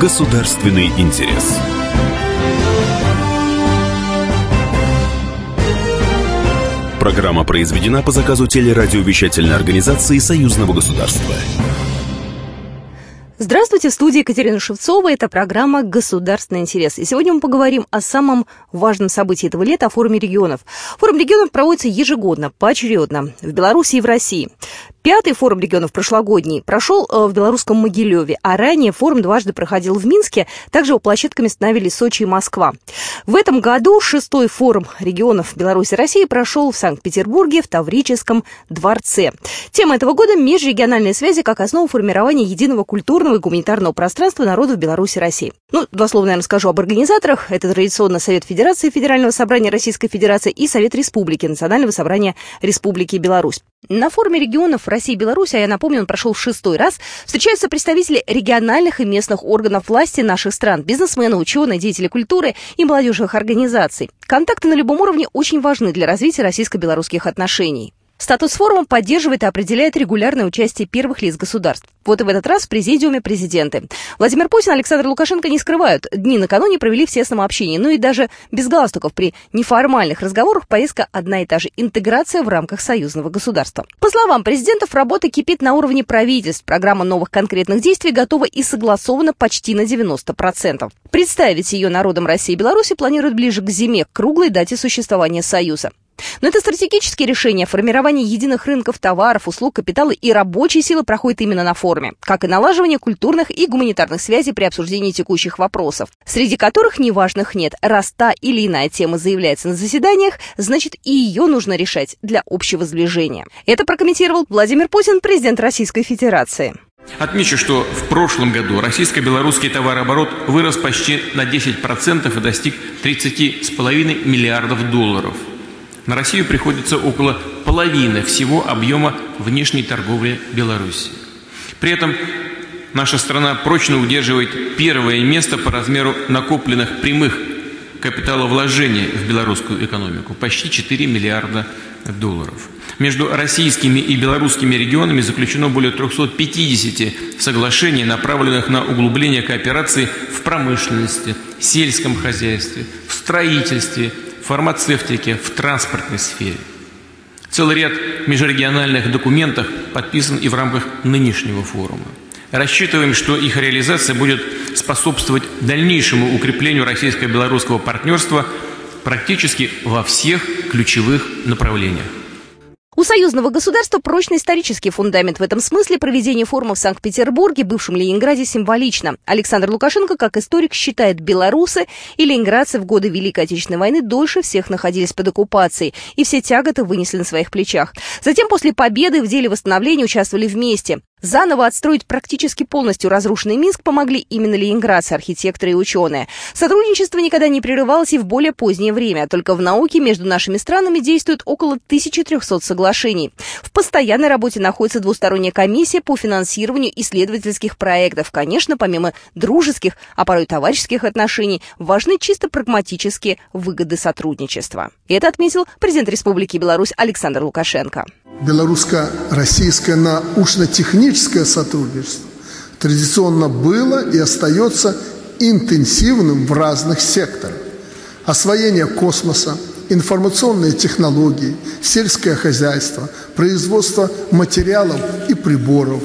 Государственный интерес. Программа произведена по заказу телерадиовещательной организации Союзного государства. Здравствуйте, в студии Екатерина Шевцова. Это программа «Государственный интерес». И сегодня мы поговорим о самом важном событии этого лета, о форуме регионов. Форум регионов проводится ежегодно, поочередно, в Беларуси и в России. Пятый форум регионов прошлогодний прошел э, в белорусском Могилеве, а ранее форум дважды проходил в Минске, также его площадками становились Сочи и Москва. В этом году шестой форум регионов Беларуси и России прошел в Санкт-Петербурге в Таврическом дворце. Тема этого года – межрегиональные связи как основа формирования единого культурного и гуманитарного пространства народов Беларуси и России. Ну, два слова, наверное, скажу об организаторах. Это традиционно Совет Федерации Федерального собрания Российской Федерации и Совет Республики Национального собрания Республики Беларусь. На форуме регионов России и Беларуси, а я напомню, он прошел шестой раз, встречаются представители региональных и местных органов власти наших стран, бизнесмены, ученые, деятели культуры и молодежных организаций. Контакты на любом уровне очень важны для развития российско-белорусских отношений. Статус форума поддерживает и определяет регулярное участие первых лиц государств. Вот и в этот раз в президиуме президенты. Владимир Путин и Александр Лукашенко не скрывают. Дни накануне провели в тесном общении. Ну и даже без галстуков при неформальных разговорах поездка одна и та же – интеграция в рамках союзного государства. По словам президентов, работа кипит на уровне правительств. Программа новых конкретных действий готова и согласована почти на 90%. Представить ее народам России и Беларуси планируют ближе к зиме, к круглой дате существования Союза. Но это стратегические решения. Формирование единых рынков товаров, услуг, капитала и рабочей силы проходит именно на форуме, как и налаживание культурных и гуманитарных связей при обсуждении текущих вопросов, среди которых неважных нет. Раз та или иная тема заявляется на заседаниях, значит и ее нужно решать для общего сближения. Это прокомментировал Владимир Путин, президент Российской Федерации. Отмечу, что в прошлом году российско-белорусский товарооборот вырос почти на 10% и достиг 30,5 миллиардов долларов – на Россию приходится около половины всего объема внешней торговли Беларуси. При этом наша страна прочно удерживает первое место по размеру накопленных прямых капиталовложений в белорусскую экономику – почти 4 миллиарда долларов. Между российскими и белорусскими регионами заключено более 350 соглашений, направленных на углубление кооперации в промышленности, сельском хозяйстве, в строительстве, фармацевтике, в транспортной сфере. Целый ряд межрегиональных документов подписан и в рамках нынешнего форума. Рассчитываем, что их реализация будет способствовать дальнейшему укреплению российско-белорусского партнерства практически во всех ключевых направлениях. У союзного государства прочный исторический фундамент. В этом смысле проведение форума в Санкт-Петербурге, бывшем Ленинграде, символично. Александр Лукашенко, как историк, считает, белорусы и ленинградцы в годы Великой Отечественной войны дольше всех находились под оккупацией, и все тяготы вынесли на своих плечах. Затем, после победы в деле восстановления участвовали вместе. Заново отстроить практически полностью разрушенный Минск помогли именно ленинградцы, архитекторы и ученые. Сотрудничество никогда не прерывалось и в более позднее время. Только в науке между нашими странами действует около 1300 соглашений. В постоянной работе находится двусторонняя комиссия по финансированию исследовательских проектов. Конечно, помимо дружеских, а порой товарищеских отношений, важны чисто прагматические выгоды сотрудничества. Это отметил президент Республики Беларусь Александр Лукашенко белорусско-российское научно-техническое сотрудничество традиционно было и остается интенсивным в разных секторах. Освоение космоса, информационные технологии, сельское хозяйство, производство материалов и приборов.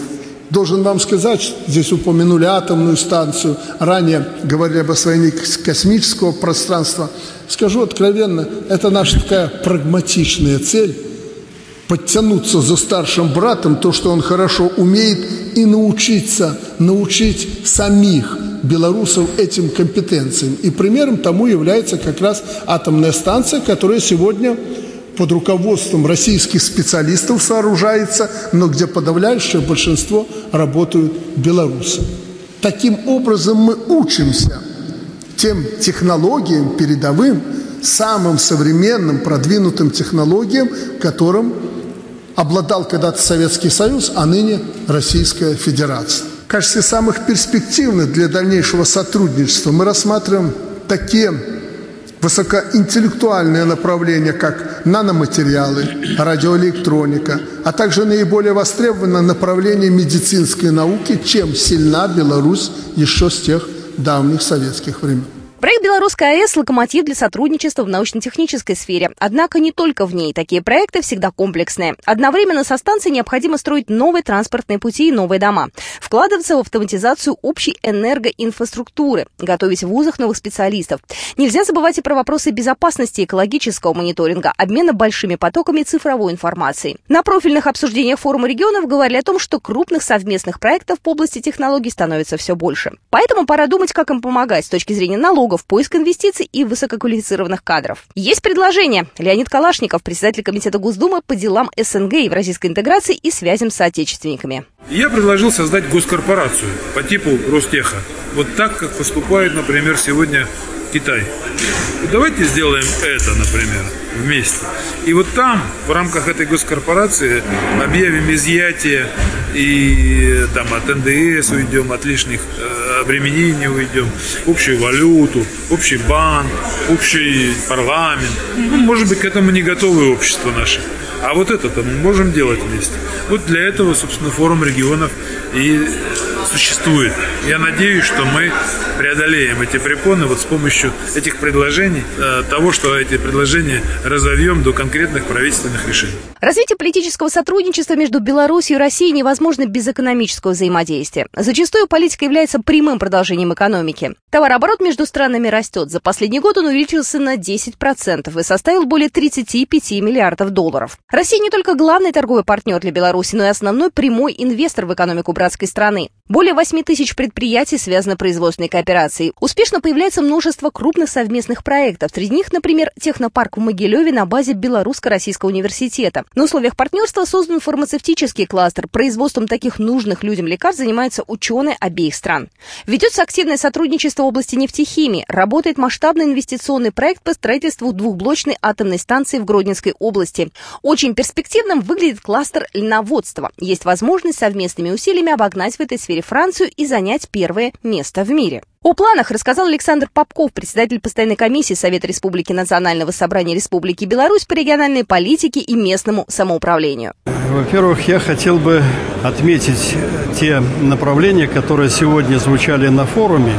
Должен вам сказать, здесь упомянули атомную станцию, ранее говорили об освоении космического пространства. Скажу откровенно, это наша такая прагматичная цель – подтянуться за старшим братом, то, что он хорошо умеет, и научиться, научить самих белорусов этим компетенциям. И примером тому является как раз атомная станция, которая сегодня под руководством российских специалистов сооружается, но где подавляющее большинство работают белорусы. Таким образом мы учимся тем технологиям передовым, самым современным, продвинутым технологиям, которым обладал когда-то Советский Союз, а ныне Российская Федерация. В качестве самых перспективных для дальнейшего сотрудничества мы рассматриваем такие высокоинтеллектуальные направления, как наноматериалы, радиоэлектроника, а также наиболее востребованное направление медицинской науки, чем сильна Беларусь еще с тех давних советских времен. Проект «Белорусская АЭС» – локомотив для сотрудничества в научно-технической сфере. Однако не только в ней. Такие проекты всегда комплексные. Одновременно со станцией необходимо строить новые транспортные пути и новые дома. Вкладываться в автоматизацию общей энергоинфраструктуры. Готовить в вузах новых специалистов. Нельзя забывать и про вопросы безопасности, экологического мониторинга, обмена большими потоками цифровой информации. На профильных обсуждениях форума регионов говорили о том, что крупных совместных проектов в области технологий становится все больше. Поэтому пора думать, как им помогать с точки зрения налогов, налогов, поиск инвестиций и высококвалифицированных кадров. Есть предложение. Леонид Калашников, председатель Комитета Госдумы по делам СНГ, евразийской интеграции и связям с соотечественниками. Я предложил создать госкорпорацию по типу Ростеха. Вот так, как поступает, например, сегодня Китай. Давайте сделаем это, например, вместе. И вот там, в рамках этой госкорпорации, объявим изъятие и там от НДС уйдем, от лишних э, обременений уйдем, общую валюту, общий банк, общий парламент. Ну, может быть, к этому не готовы общество наше. А вот это-то мы можем делать вместе. Вот для этого, собственно, форум регионов и существует. Я надеюсь, что мы преодолеем эти препоны вот с помощью этих предложений, э, того, что эти предложения разовьем до конкретных правительственных решений. Развитие политического сотрудничества между Беларусью и Россией невозможно без экономического взаимодействия. Зачастую политика является прямым продолжением экономики. Товарооборот между странами растет. За последний год он увеличился на 10% и составил более 35 миллиардов долларов. Россия не только главный торговый партнер для Беларуси, но и основной прямой инвестор в экономику братской страны. Более 8 тысяч предприятий связаны производственной кооперацией. Успешно появляется множество крупных совместных проектов. Среди них, например, технопарк в Могилеве на базе Белорусско-Российского университета. На условиях партнерства создан фармацевтический кластер. Производством таких нужных людям лекарств занимаются ученые обеих стран. Ведется активное сотрудничество в области нефтехимии. Работает масштабный инвестиционный проект по строительству двухблочной атомной станции в Гродненской области. Очень перспективным выглядит кластер льноводства. Есть возможность совместными усилиями обогнать в этой сфере Францию и занять первое место в мире. О планах рассказал Александр Попков, председатель постоянной комиссии Совета Республики Национального собрания Республики Беларусь по региональной политике и местному самоуправлению. Во-первых, я хотел бы отметить те направления, которые сегодня звучали на форуме.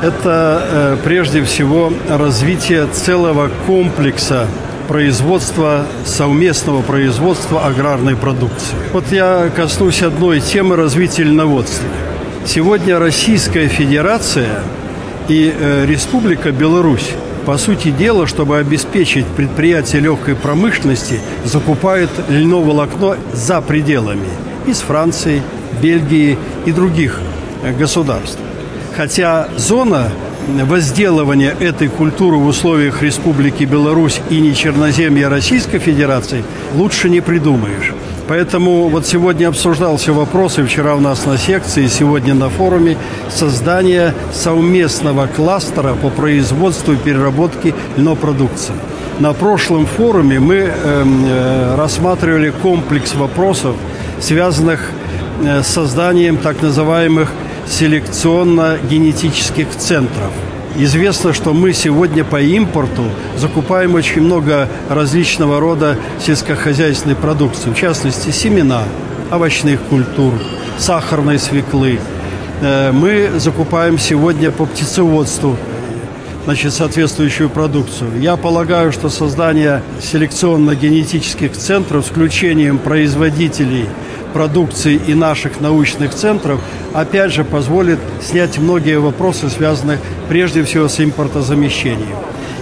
Это э, прежде всего развитие целого комплекса производства, совместного производства аграрной продукции. Вот я коснусь одной темы развития льноводства. Сегодня Российская Федерация и э, Республика Беларусь по сути дела, чтобы обеспечить предприятия легкой промышленности, закупают льноволокно за пределами из Франции, Бельгии и других э, государств. Хотя зона возделывания этой культуры в условиях Республики Беларусь и не черноземья Российской Федерации лучше не придумаешь. Поэтому вот сегодня обсуждался вопрос, и вчера у нас на секции, и сегодня на форуме, создания совместного кластера по производству и переработке льнопродукции. На прошлом форуме мы э, э, рассматривали комплекс вопросов, связанных э, с созданием так называемых селекционно-генетических центров – Известно, что мы сегодня по импорту закупаем очень много различного рода сельскохозяйственной продукции, в частности, семена овощных культур, сахарной свеклы. Э, мы закупаем сегодня по птицеводству значит, соответствующую продукцию. Я полагаю, что создание селекционно-генетических центров с включением производителей – продукции и наших научных центров, опять же, позволит снять многие вопросы, связанные прежде всего с импортозамещением.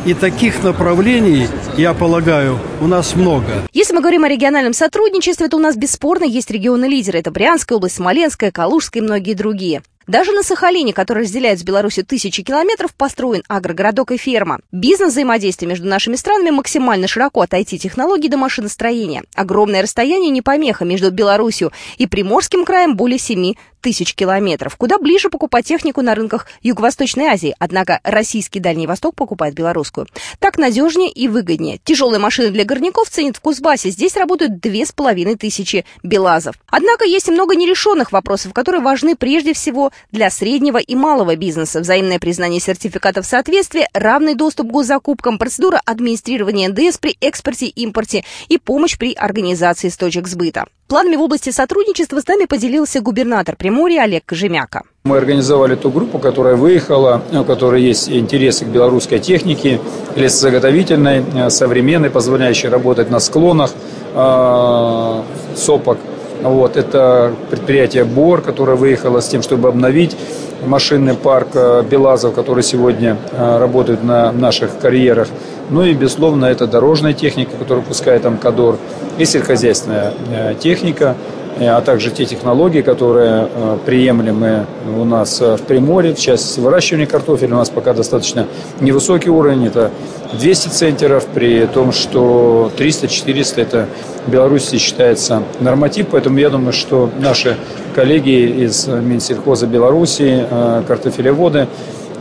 И таких направлений, я полагаю, у нас много. Если мы говорим о региональном сотрудничестве, то у нас бесспорно есть регионы-лидеры. Это Брянская область, Смоленская, Калужская и многие другие. Даже на Сахалине, который разделяет с Беларусью тысячи километров, построен агрогородок и ферма. Бизнес-взаимодействие между нашими странами максимально широко от IT-технологий до машиностроения. Огромное расстояние не помеха между Беларусью и Приморским краем более 7 тысяч километров. Куда ближе покупать технику на рынках Юго-Восточной Азии. Однако российский Дальний Восток покупает белорусскую. Так надежнее и выгоднее. Тяжелые машины для горняков ценят в Кузбассе. Здесь работают две с половиной тысячи белазов. Однако есть и много нерешенных вопросов, которые важны прежде всего для среднего и малого бизнеса, взаимное признание сертификатов соответствия, равный доступ к госзакупкам, процедура администрирования НДС при экспорте, импорте и помощь при организации точек сбыта. Планами в области сотрудничества с нами поделился губернатор Приморья Олег Кожемяка. Мы организовали ту группу, которая выехала, у которой есть интересы к белорусской технике, лесозаготовительной, э, современной, позволяющей работать на склонах э, сопок. Вот, это предприятие БОР, которое выехало с тем, чтобы обновить машинный парк э, Белазов, который сегодня э, работает на наших карьерах. Ну и, безусловно, это дорожная техника, которую выпускает Амкадор, и сельскохозяйственная э, техника, а также те технологии, которые приемлемы у нас в Приморье, в частности выращивания картофеля. У нас пока достаточно невысокий уровень, это 200 центеров, при том, что 300-400 это в Беларуси считается норматив, поэтому я думаю, что наши коллеги из Минсельхоза Беларуси, э, картофелеводы,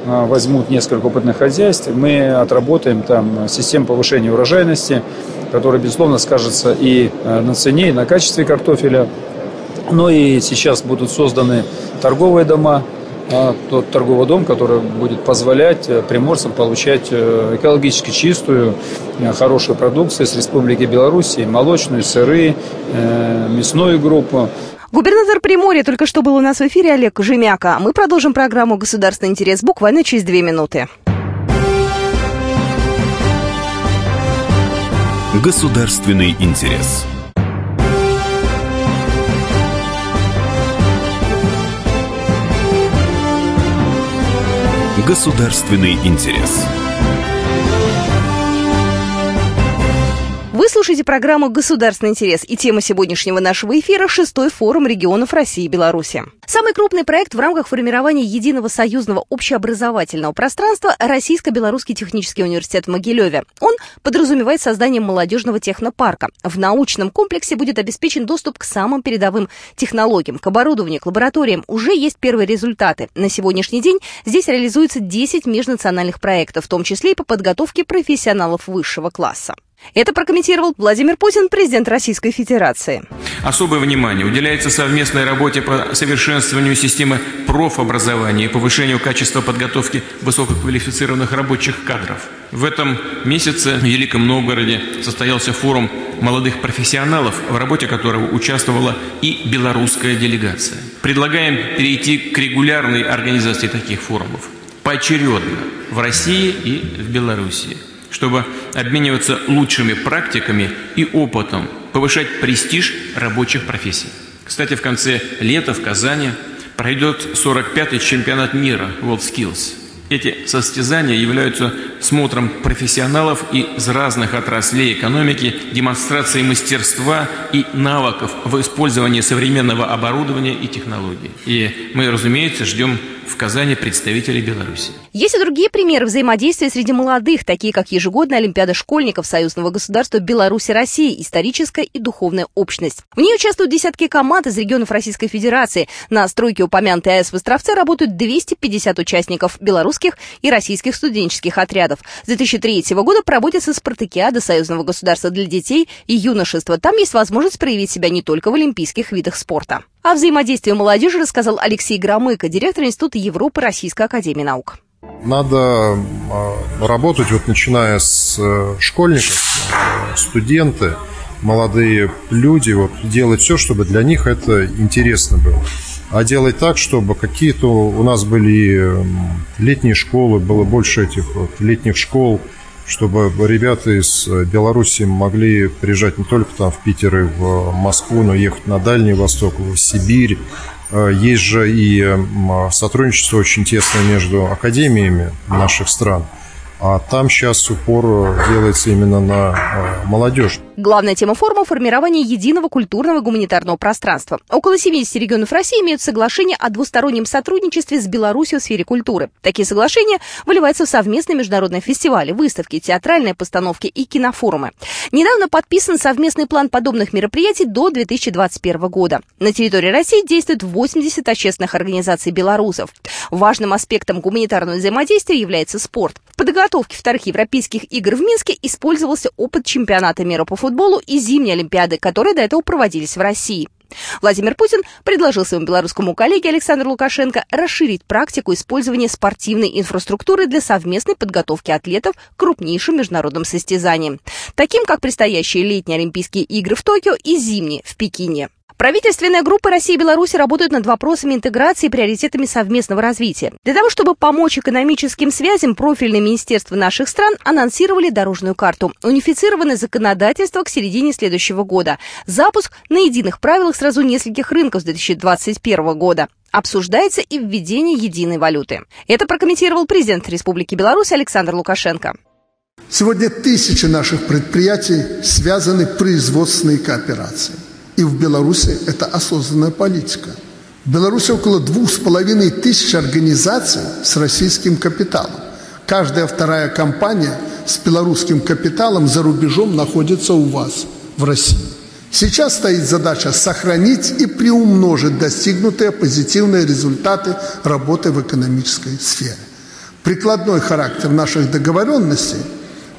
э, возьмут несколько опытных хозяйств, мы отработаем там систему повышения урожайности, которая, безусловно, скажется и э, на цене, и на качестве картофеля. Ну и сейчас будут созданы торговые дома, тот торговый дом, который будет позволять приморцам получать экологически чистую, хорошую продукцию с Республики Беларусь, молочную, сыры, мясную группу. Губернатор Приморья только что был у нас в эфире Олег Жемяка. Мы продолжим программу «Государственный интерес» буквально через две минуты. Государственный интерес. Государственный интерес. Вы слушаете программу «Государственный интерес» и тема сегодняшнего нашего эфира – шестой форум регионов России и Беларуси. Самый крупный проект в рамках формирования единого союзного общеобразовательного пространства – Российско-Белорусский технический университет в Могилеве. Он подразумевает создание молодежного технопарка. В научном комплексе будет обеспечен доступ к самым передовым технологиям, к оборудованию, к лабораториям. Уже есть первые результаты. На сегодняшний день здесь реализуется 10 межнациональных проектов, в том числе и по подготовке профессионалов высшего класса. Это прокомментировал Владимир Путин, президент Российской Федерации. Особое внимание уделяется совместной работе по совершенствованию системы профобразования и повышению качества подготовки высококвалифицированных рабочих кадров. В этом месяце в Великом Новгороде состоялся форум молодых профессионалов, в работе которого участвовала и белорусская делегация. Предлагаем перейти к регулярной организации таких форумов поочередно в России и в Белоруссии чтобы обмениваться лучшими практиками и опытом, повышать престиж рабочих профессий. Кстати, в конце лета в Казани пройдет 45-й чемпионат мира WorldSkills. Эти состязания являются смотром профессионалов из разных отраслей экономики, демонстрацией мастерства и навыков в использовании современного оборудования и технологий. И мы, разумеется, ждем в Казани представителей Беларуси. Есть и другие примеры взаимодействия среди молодых, такие как ежегодная Олимпиада школьников Союзного государства Беларуси России, историческая и духовная общность. В ней участвуют десятки команд из регионов Российской Федерации. На стройке упомянутой АЭС в Островце работают 250 участников белорусских и российских студенческих отрядов. С 2003 года проводится спартакиада Союзного государства для детей и юношества. Там есть возможность проявить себя не только в олимпийских видах спорта. О взаимодействии молодежи рассказал Алексей Громыко, директор Института Европы Российской Академии Наук. Надо а, работать, вот начиная с э, школьников, э, студенты, молодые люди, вот делать все, чтобы для них это интересно было. А делать так, чтобы какие-то у нас были летние школы, было больше этих вот летних школ, чтобы ребята из э, Беларуси могли приезжать не только там в Питер и в Москву, но ехать на Дальний Восток, в Сибирь. Э, есть же и сотрудничество очень тесное между академиями наших стран. А там сейчас упор делается именно на э, молодежь. Главная тема форума – формирование единого культурного гуманитарного пространства. Около 70 регионов России имеют соглашение о двустороннем сотрудничестве с Беларусью в сфере культуры. Такие соглашения выливаются в совместные международные фестивали, выставки, театральные постановки и кинофорумы. Недавно подписан совместный план подобных мероприятий до 2021 года. На территории России действует 80 общественных организаций белорусов. Важным аспектом гуманитарного взаимодействия является спорт. В подготовке вторых европейских игр в Минске использовался опыт чемпионата мира по футболу футболу и зимней Олимпиады, которые до этого проводились в России. Владимир Путин предложил своему белорусскому коллеге Александру Лукашенко расширить практику использования спортивной инфраструктуры для совместной подготовки атлетов к крупнейшим международным состязаниям, таким как предстоящие летние Олимпийские игры в Токио и зимние в Пекине. Правительственные группы России и Беларуси работают над вопросами интеграции и приоритетами совместного развития. Для того, чтобы помочь экономическим связям, профильные министерства наших стран анонсировали дорожную карту. Унифицированное законодательство к середине следующего года. Запуск на единых правилах сразу нескольких рынков с 2021 года. Обсуждается и введение единой валюты. Это прокомментировал президент Республики Беларусь Александр Лукашенко. Сегодня тысячи наших предприятий связаны производственной кооперацией. И в Беларуси это осознанная политика. В Беларуси около двух с половиной тысяч организаций с российским капиталом. Каждая вторая компания с белорусским капиталом за рубежом находится у вас в России. Сейчас стоит задача сохранить и приумножить достигнутые позитивные результаты работы в экономической сфере. Прикладной характер наших договоренностей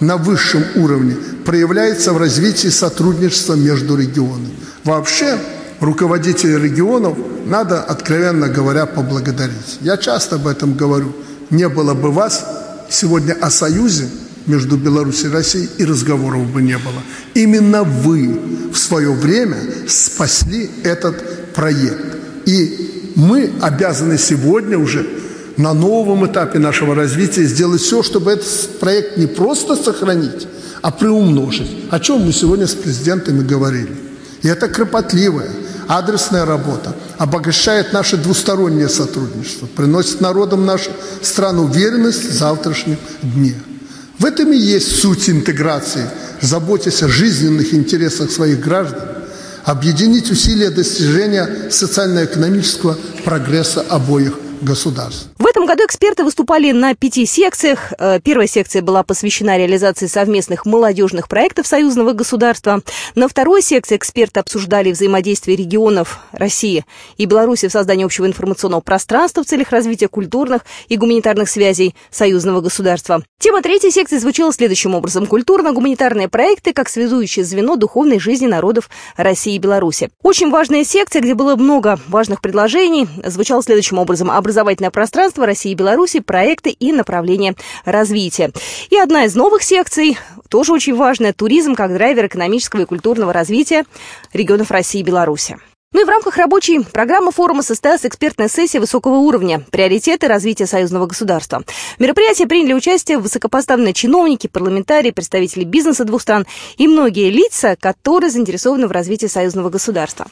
на высшем уровне проявляется в развитии сотрудничества между регионами. Вообще, руководителей регионов надо, откровенно говоря, поблагодарить. Я часто об этом говорю. Не было бы вас, сегодня о союзе между Беларусью и Россией и разговоров бы не было. Именно вы в свое время спасли этот проект. И мы обязаны сегодня уже на новом этапе нашего развития сделать все, чтобы этот проект не просто сохранить, а приумножить. О чем мы сегодня с президентом и говорили. И это кропотливая, адресная работа обогащает наше двустороннее сотрудничество, приносит народам нашей страны уверенность в завтрашнем дне. В этом и есть суть интеграции, заботясь о жизненных интересах своих граждан, объединить усилия достижения социально-экономического прогресса обоих государств. Этом году эксперты выступали на пяти секциях. Э, первая секция была посвящена реализации совместных молодежных проектов союзного государства. На второй секции эксперты обсуждали взаимодействие регионов России и Беларуси в создании общего информационного пространства в целях развития культурных и гуманитарных связей союзного государства. Тема третьей секции звучала следующим образом. Культурно-гуманитарные проекты как связующее звено духовной жизни народов России и Беларуси. Очень важная секция, где было много важных предложений, звучала следующим образом. Образовательное пространство России и Беларуси, проекты и направления развития. И одна из новых секций, тоже очень важная, туризм как драйвер экономического и культурного развития регионов России и Беларуси. Ну и в рамках рабочей программы форума состоялась экспертная сессия высокого уровня «Приоритеты развития союзного государства». В мероприятии приняли участие высокопоставленные чиновники, парламентарии, представители бизнеса двух стран и многие лица, которые заинтересованы в развитии союзного государства.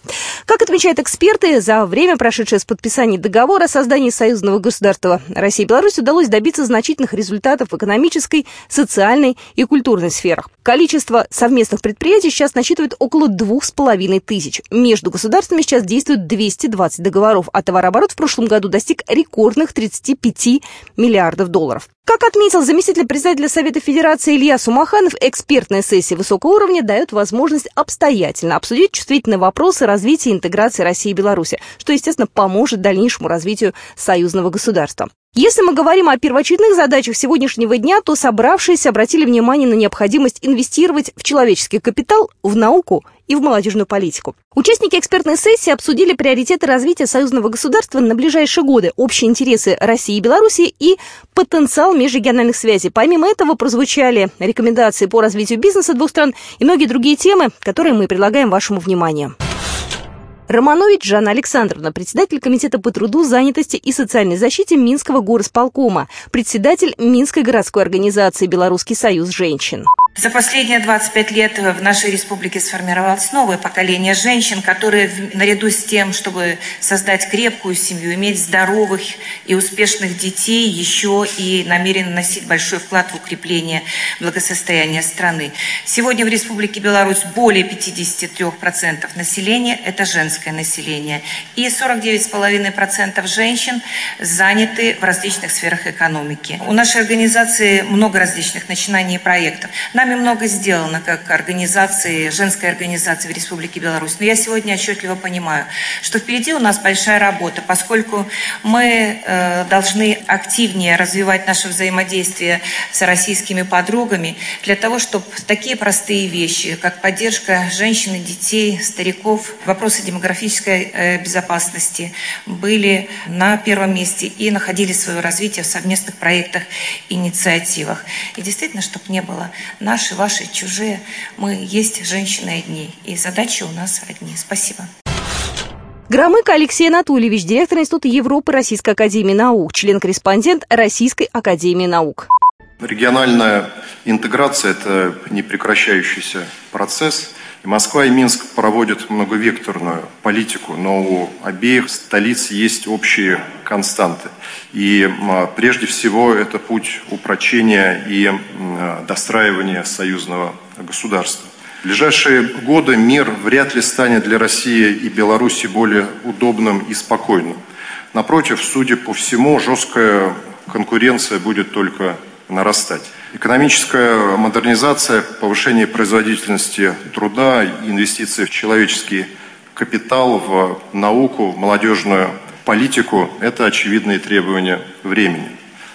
Как отмечают эксперты, за время, прошедшее с подписания договора о создании союзного государства России и Беларуси удалось добиться значительных результатов в экономической, социальной и культурной сферах. Количество совместных предприятий сейчас насчитывает около двух с половиной тысяч. Между государствами сейчас действует 220 договоров, а товарооборот в прошлом году достиг рекордных 35 миллиардов долларов. Как отметил заместитель председателя Совета Федерации Илья Сумаханов, экспертная сессия высокого уровня дает возможность обстоятельно обсудить чувствительные вопросы развития интеграции России и Беларуси, что, естественно, поможет дальнейшему развитию союзного государства. Если мы говорим о первоочередных задачах сегодняшнего дня, то собравшиеся обратили внимание на необходимость инвестировать в человеческий капитал, в науку и в молодежную политику. Участники экспертной сессии обсудили приоритеты развития союзного государства на ближайшие годы, общие интересы России и Беларуси и потенциал межрегиональных связей. Помимо этого прозвучали рекомендации по развитию бизнеса двух стран и многие другие темы, которые мы предлагаем вашему вниманию. Романович Жанна Александровна, председатель Комитета по труду, занятости и социальной защите Минского горосполкома, председатель Минской городской организации «Белорусский союз женщин». За последние 25 лет в нашей республике сформировалось новое поколение женщин, которые наряду с тем, чтобы создать крепкую семью, иметь здоровых и успешных детей, еще и намерены носить большой вклад в укрепление благосостояния страны. Сегодня в Республике Беларусь более 53% населения – это женское население. И 49,5% женщин заняты в различных сферах экономики. У нашей организации много различных начинаний и проектов. Нами много сделано как организации, женской организации в Республике Беларусь. Но я сегодня отчетливо понимаю, что впереди у нас большая работа, поскольку мы э, должны активнее развивать наше взаимодействие с российскими подругами для того, чтобы такие простые вещи, как поддержка женщин и детей, стариков, вопросы демографической э, безопасности были на первом месте и находили свое развитие в совместных проектах инициативах. И действительно, чтобы не было наши, ваши, чужие, мы есть женщины одни, и задачи у нас одни. Спасибо. Громыко Алексей Анатольевич, директор Института Европы Российской Академии Наук, член-корреспондент Российской Академии Наук. Региональная интеграция – это непрекращающийся процесс. И Москва и Минск проводят многовекторную политику, но у обеих столиц есть общие константы. И прежде всего это путь упрочения и достраивания союзного государства. В ближайшие годы мир вряд ли станет для России и Беларуси более удобным и спокойным. Напротив, судя по всему, жесткая конкуренция будет только нарастать. Экономическая модернизация, повышение производительности труда, инвестиции в человеческий капитал, в науку, в молодежную политику – это очевидные требования времени.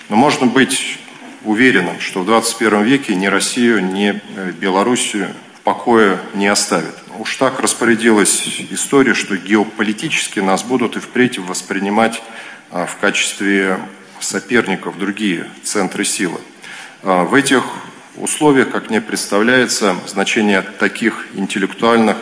Но можно быть уверенным, что в 21 веке ни Россию, ни Белоруссию в покое не оставит. Уж так распорядилась история, что геополитически нас будут и впредь воспринимать а, в качестве соперников другие центры силы. А, в этих условиях, как мне представляется, значение таких интеллектуальных,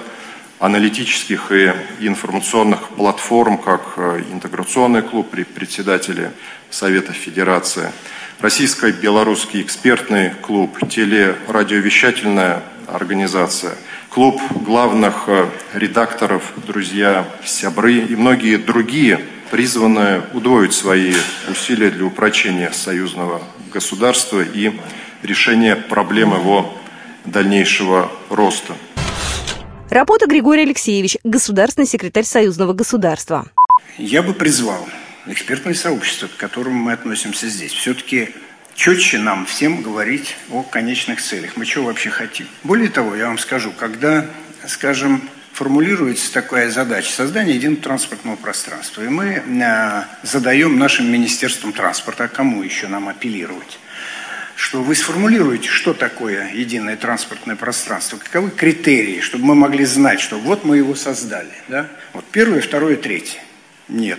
аналитических и информационных платформ, как э, Интеграционный клуб при председателе Совета Федерации, Российско-Белорусский экспертный клуб, телерадиовещательная организация, клуб главных э, редакторов, друзья, сябры и многие другие – призванная удвоить свои усилия для упрочения союзного государства и решения проблем его дальнейшего роста. Работа Григорий Алексеевич, государственный секретарь союзного государства. Я бы призвал экспертное сообщество, к которому мы относимся здесь, все-таки четче нам всем говорить о конечных целях. Мы чего вообще хотим? Более того, я вам скажу, когда, скажем, формулируется такая задача – создание единого транспортного пространства. И мы э, задаем нашим Министерствам транспорта, а кому еще нам апеллировать? что вы сформулируете, что такое единое транспортное пространство, каковы критерии, чтобы мы могли знать, что вот мы его создали. Да? Вот первое, второе, третье. Нет.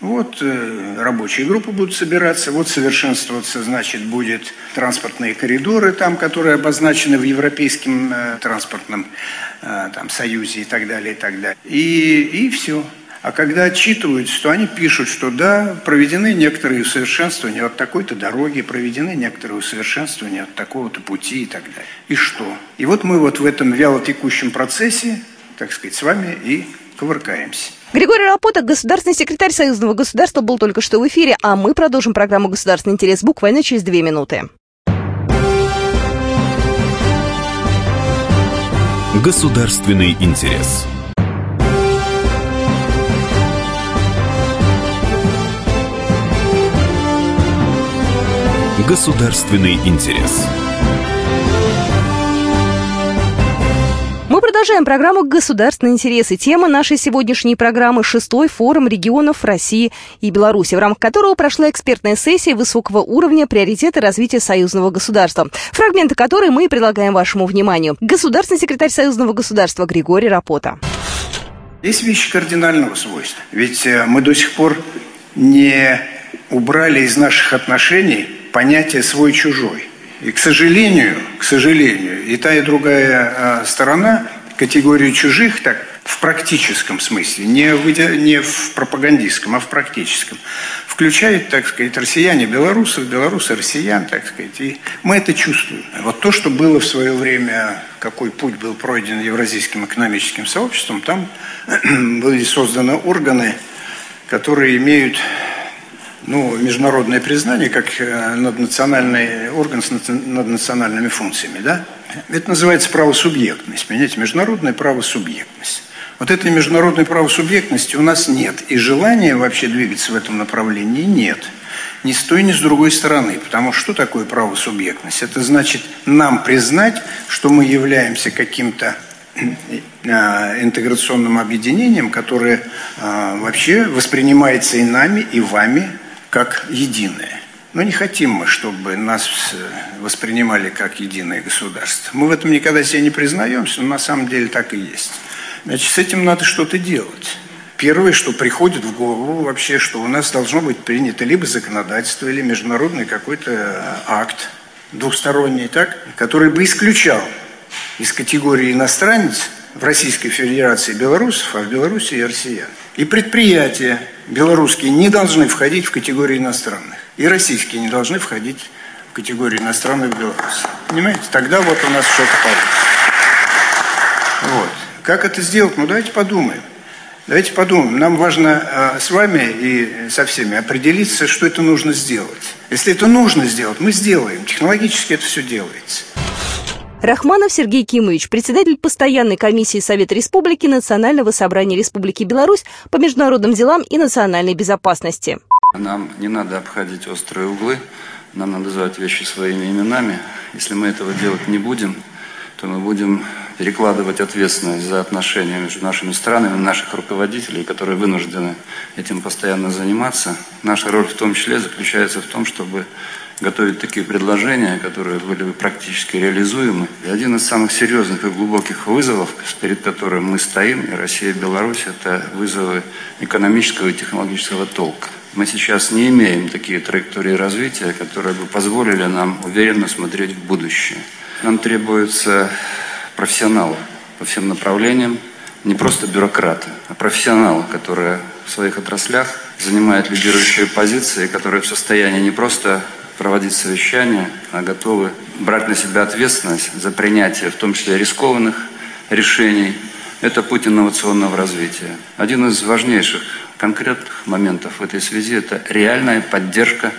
Вот э, рабочие группы будут собираться, вот совершенствоваться, значит, будет транспортные коридоры там, которые обозначены в Европейском э, транспортном э, там, союзе и так далее, и так далее. И, и все. А когда отчитываются, то они пишут, что да, проведены некоторые усовершенствования от такой-то дороги, проведены некоторые усовершенствования от такого-то пути и так далее. И что? И вот мы вот в этом вялотекущем процессе, так сказать, с вами и кувыркаемся. Григорий Рапота, государственный секретарь Союзного государства, был только что в эфире, а мы продолжим программу «Государственный интерес» буквально через две минуты. Государственный интерес. Государственный интерес. Продолжаем программу «Государственные интересы». Тема нашей сегодняшней программы – шестой форум регионов России и Беларуси, в рамках которого прошла экспертная сессия высокого уровня «Приоритеты развития союзного государства», фрагменты которой мы предлагаем вашему вниманию. Государственный секретарь союзного государства Григорий Рапота. Есть вещи кардинального свойства. Ведь э, мы до сих пор не убрали из наших отношений понятие «свой-чужой». И, к сожалению, к сожалению, и та, и другая а, сторона категорию чужих, так, в практическом смысле, не в, не в пропагандистском, а в практическом, включает, так сказать, россияне белорусов, белорусы россиян, так сказать, и мы это чувствуем. Вот то, что было в свое время, какой путь был пройден Евразийским экономическим сообществом, там были созданы органы, которые имеют ну, международное признание как э, наднациональный орган с наднациональными функциями, да? Это называется правосубъектность, понимаете, международная правосубъектность. Вот этой международной правосубъектности у нас нет, и желания вообще двигаться в этом направлении нет. ни с той, ни с другой стороны. Потому что что такое правосубъектность? Это значит нам признать, что мы являемся каким-то э, интеграционным объединением, которое э, вообще воспринимается и нами, и вами как единое. Но не хотим мы, чтобы нас э, воспринимали как единое государство. Мы в этом никогда себе не признаемся, но на самом деле так и есть. Значит, с этим надо что-то делать. Первое, что приходит в голову вообще, что у нас должно быть принято либо законодательство, или международный какой-то акт двухсторонний, так, который бы исключал из категории иностранец в Российской Федерации белорусов, а в Беларуси и россиян. И предприятия белорусские не должны входить в категорию иностранных. И российские не должны входить в категорию иностранных в Беларуси. Понимаете? Тогда вот у нас что-то получится. Вот. Как это сделать? Ну, давайте подумаем. Давайте подумаем. Нам важно э, с вами и со всеми определиться, что это нужно сделать. Если это нужно сделать, мы сделаем. Технологически это все делается. Рахманов Сергей Кимович, председатель постоянной комиссии Совета Республики Национального собрания Республики Беларусь по международным делам и национальной безопасности. Нам не надо обходить острые углы, нам надо называть вещи своими именами. Если мы этого делать не будем, то мы будем перекладывать ответственность за отношения между нашими странами, наших руководителей, которые вынуждены этим постоянно заниматься. Наша роль в том числе заключается в том, чтобы готовить такие предложения, которые были бы практически реализуемы. И один из самых серьезных и глубоких вызовов, перед которым мы стоим, и Россия, и Беларусь, это вызовы экономического и технологического толка. Мы сейчас не имеем такие траектории развития, которые бы позволили нам уверенно смотреть в будущее. Нам требуются профессионалы по всем направлениям, не просто бюрократы, а профессионалы, которые в своих отраслях занимают лидирующие позиции, которые в состоянии не просто проводить совещания, а готовы брать на себя ответственность за принятие, в том числе рискованных решений. Это путь инновационного развития. Один из важнейших конкретных моментов в этой связи – это реальная поддержка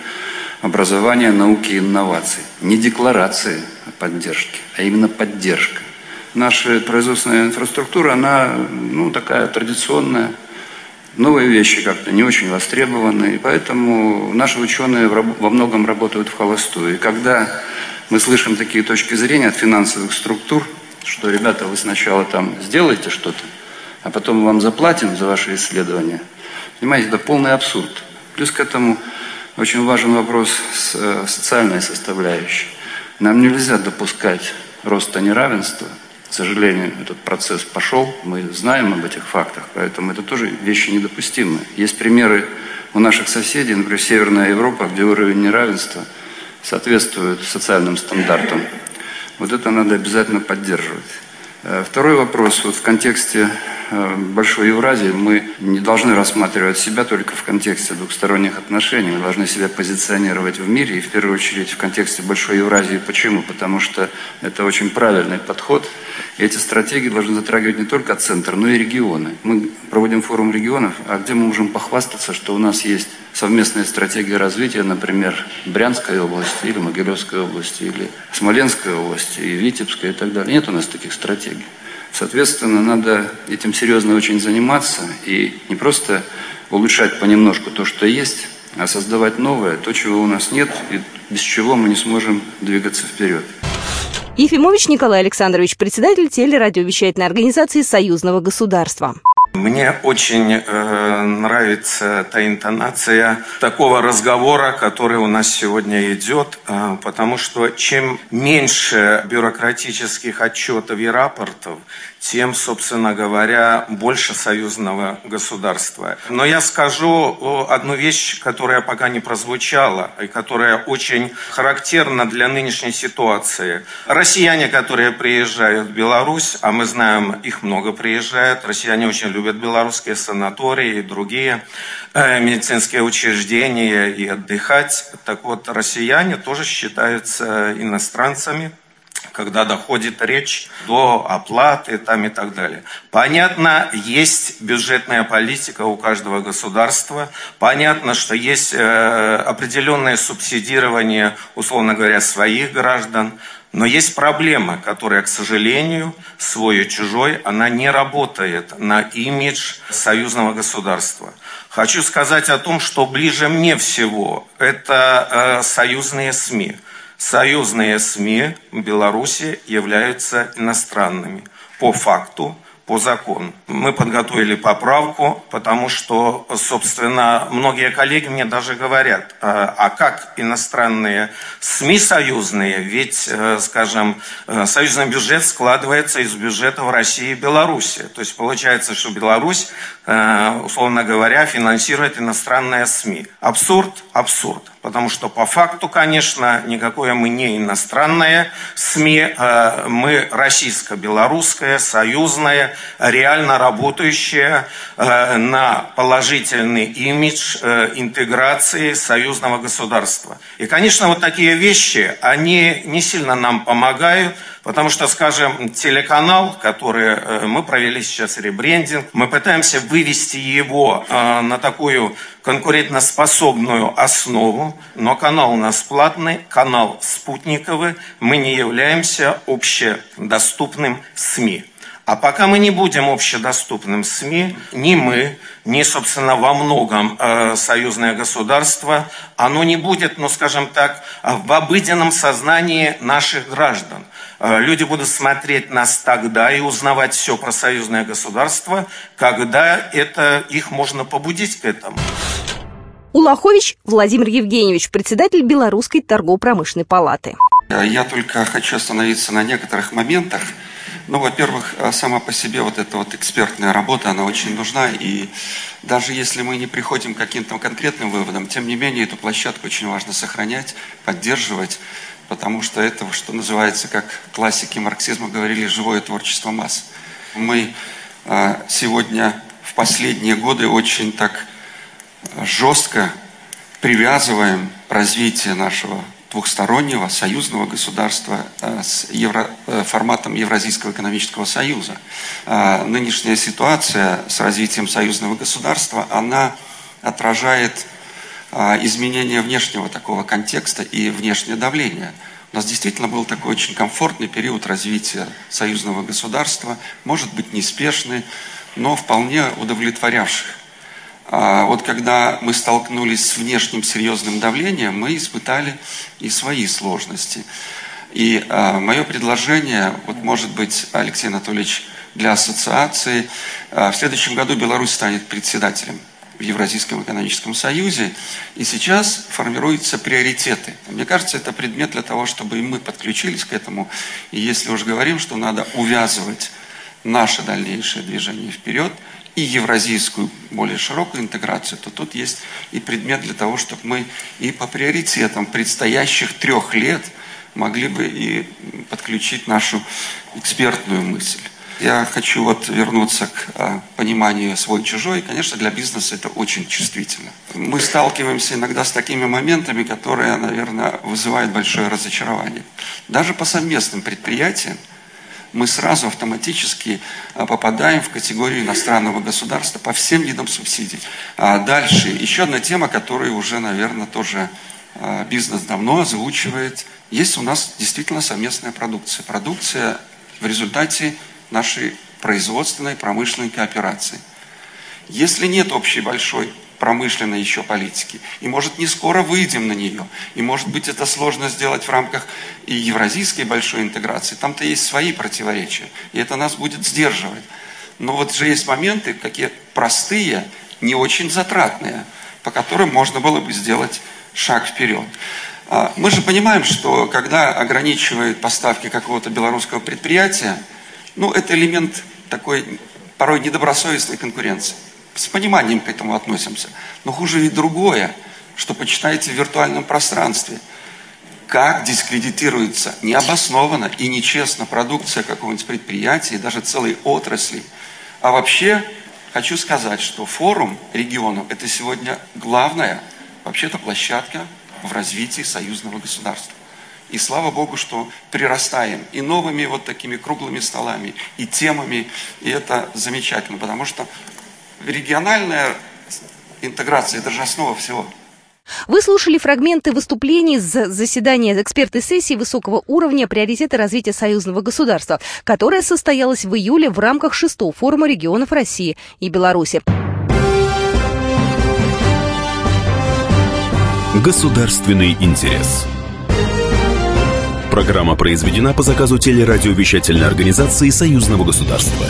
образования, науки и инноваций. Не декларации о поддержке, а именно поддержка. Наша производственная инфраструктура, она ну, такая традиционная, новые вещи как-то не очень востребованы, и поэтому наши ученые во многом работают в холостую. И когда мы слышим такие точки зрения от финансовых структур, что, ребята, вы сначала там сделаете что-то, а потом вам заплатим за ваши исследования, понимаете, это полный абсурд. Плюс к этому очень важен вопрос с э, социальной составляющей. Нам нельзя допускать роста неравенства – к сожалению, этот процесс пошел, мы знаем об этих фактах, поэтому это тоже вещи недопустимые. Есть примеры у наших соседей, например, Северная Европа, где уровень неравенства соответствует социальным стандартам. Вот это надо обязательно поддерживать. Э, второй вопрос. Вот в контексте э, Большой Евразии мы не должны рассматривать себя только в контексте двухсторонних отношений. Мы должны себя позиционировать в мире и в первую очередь в контексте Большой Евразии. Почему? Потому что это очень правильный подход. И эти стратегии должны затрагивать не только центр, но и регионы. Мы проводим форум регионов, а где мы можем похвастаться, что у нас есть совместные стратегии развития, например, Брянской области или Могилевской области, или Смоленской области, и Витебской и так далее. Нет у нас таких стратегий. Соответственно, надо этим серьезно очень заниматься и не просто улучшать понемножку то, что есть, а создавать новое, то, чего у нас нет, и без чего мы не сможем двигаться вперед. Ефимович Николай Александрович, председатель телерадиовещательной организации Союзного государства. Мне очень э, нравится та интонация такого разговора, который у нас сегодня идет, э, потому что чем меньше бюрократических отчетов и рапортов, тем, собственно говоря, больше союзного государства. Но я скажу одну вещь, которая пока не прозвучала, и которая очень характерна для нынешней ситуации. Россияне, которые приезжают в Беларусь, а мы знаем, их много приезжают, россияне очень любят белорусские санатории и другие э, медицинские учреждения и отдыхать. Так вот, россияне тоже считаются иностранцами, когда доходит речь до оплаты там и так далее. Понятно, есть бюджетная политика у каждого государства. Понятно, что есть э, определенное субсидирование, условно говоря, своих граждан. Но есть проблема, которая, к сожалению, свой и чужой, она не работает на имидж союзного государства. Хочу сказать о том, что ближе мне всего это э, союзные СМИ. Союзные СМИ в Беларуси являются иностранными по факту, по закону. Мы подготовили поправку, потому что, собственно, многие коллеги мне даже говорят, а, а как иностранные СМИ союзные, ведь, э, скажем, э, союзный бюджет складывается из бюджетов России и Беларуси. То есть получается, что Беларусь, э, условно говоря, финансирует иностранные СМИ. Абсурд? Абсурд. Потому что по факту, конечно, никакое мы не иностранное СМИ, мы российско-белорусское, союзное, реально работающее э, на положительный имидж э, интеграции союзного государства. И, конечно, вот такие вещи, они не сильно нам помогают, Потому что, скажем, телеканал, который э, мы провели сейчас ребрендинг, мы пытаемся вывести его на такую конкурентоспособную основу, но канал у нас платный, канал спутниковый, мы не являемся общедоступным СМИ. А пока мы не будем общедоступным СМИ, ни мы, ни, собственно, во многом э, союзное государство, оно не будет, ну, скажем так, в обыденном сознании наших граждан. Э, люди будут смотреть нас тогда и узнавать все про союзное государство, когда это их можно побудить к этому. Улахович Владимир Евгеньевич, председатель Белорусской торгово-промышленной палаты. Я только хочу остановиться на некоторых моментах, ну, во-первых, э, сама по себе вот эта вот экспертная работа, она очень нужна. И даже если мы не приходим к каким-то конкретным выводам, тем не менее, эту площадку очень важно сохранять, поддерживать, потому что это, что называется, как классики марксизма говорили, живое творчество масс. Мы э, сегодня в последние годы очень так жестко привязываем развитие нашего двухстороннего союзного государства э, с евро, э, форматом Евразийского экономического союза. Э, нынешняя ситуация с развитием союзного государства, она отражает изменение внешнего такого контекста и внешнее давление. У нас действительно был такой очень комфортный период развития союзного государства, может быть неспешный, но вполне удовлетворявший вот когда мы столкнулись с внешним серьезным давлением, мы испытали и свои сложности. И а, мое предложение, вот может быть, Алексей Анатольевич, для ассоциации, а, в следующем году Беларусь станет председателем в Евразийском экономическом союзе, и сейчас формируются приоритеты. Мне кажется, это предмет для того, чтобы и мы подключились к этому. И если уж говорим, что надо увязывать наше дальнейшее движение вперед – и евразийскую более широкую интеграцию, то тут есть и предмет для того, чтобы мы и по приоритетам предстоящих трех лет могли бы и подключить нашу экспертную мысль. Я хочу вот вернуться к а, пониманию свой-чужой. Конечно, для бизнеса это очень чувствительно. Мы сталкиваемся иногда с такими моментами, которые, наверное, вызывают большое разочарование. Даже по совместным предприятиям мы сразу автоматически а, попадаем в категорию иностранного государства по всем видам субсидий. А дальше, еще одна тема, которую уже, наверное, тоже а, бизнес давно озвучивает. Есть у нас действительно совместная продукция. Продукция в результате нашей производственной промышленной кооперации. Если нет общей большой промышленной еще политики. И может не скоро выйдем на нее. И может быть это сложно сделать в рамках и евразийской большой интеграции. Там-то есть свои противоречия. И это нас будет сдерживать. Но вот же есть моменты, какие простые, не очень затратные, по которым можно было бы сделать шаг вперед. А, мы же понимаем, что когда ограничивают поставки какого-то белорусского предприятия, ну, это элемент такой порой недобросовестной конкуренции с пониманием к этому относимся. Но хуже ведь другое, что почитаете в виртуальном пространстве. Как дискредитируется необоснованно и нечестно продукция какого-нибудь предприятия и даже целой отрасли. А вообще, хочу сказать, что форум регионов – это сегодня главная, вообще-то, площадка в развитии союзного государства. И слава Богу, что прирастаем и новыми вот такими круглыми столами, и темами, и это замечательно, потому что региональная интеграция – это же основа всего. Вы слушали фрагменты выступлений с заседания экспертной сессии высокого уровня приоритеты развития союзного государства, которая состоялась в июле в рамках шестого форума регионов России и Беларуси. Государственный интерес. Программа произведена по заказу телерадиовещательной организации Союзного государства.